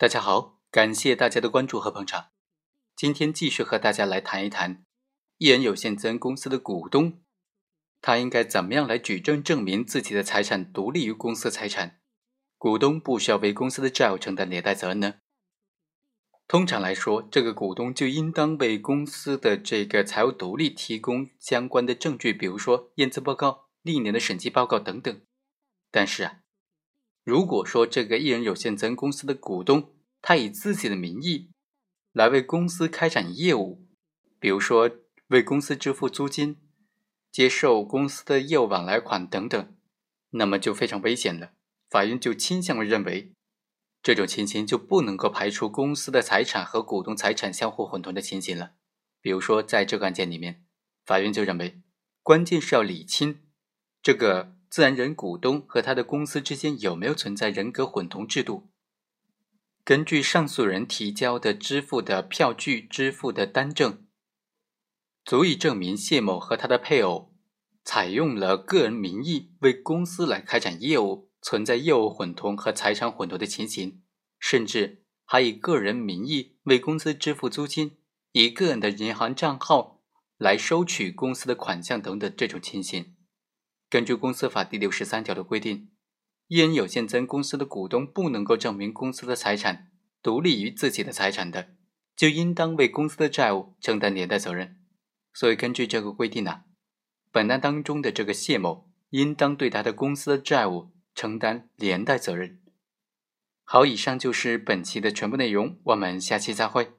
大家好，感谢大家的关注和捧场。今天继续和大家来谈一谈一人有限责任公司的股东，他应该怎么样来举证证明自己的财产独立于公司财产，股东不需要为公司的债务承担连带责任呢？通常来说，这个股东就应当为公司的这个财务独立提供相关的证据，比如说验资报告、历年的审计报告等等。但是啊，如果说这个一人有限责任公司的股东，他以自己的名义来为公司开展业务，比如说为公司支付租金、接受公司的业务往来款等等，那么就非常危险了。法院就倾向于认为。这种情形就不能够排除公司的财产和股东财产相互混同的情形了。比如说，在这个案件里面，法院就认为，关键是要理清这个自然人股东和他的公司之间有没有存在人格混同制度。根据上诉人提交的支付的票据、支付的单证，足以证明谢某和他的配偶采用了个人名义为公司来开展业务。存在业务混同和财产混同的情形，甚至还以个人名义为公司支付租金，以个人的银行账号来收取公司的款项等等这种情形。根据公司法第六十三条的规定，一人有限责任公司的股东不能够证明公司的财产独立于自己的财产的，就应当为公司的债务承担连带责任。所以根据这个规定呢，本案当中的这个谢某应当对他的公司的债务。承担连带责任。好，以上就是本期的全部内容，我们下期再会。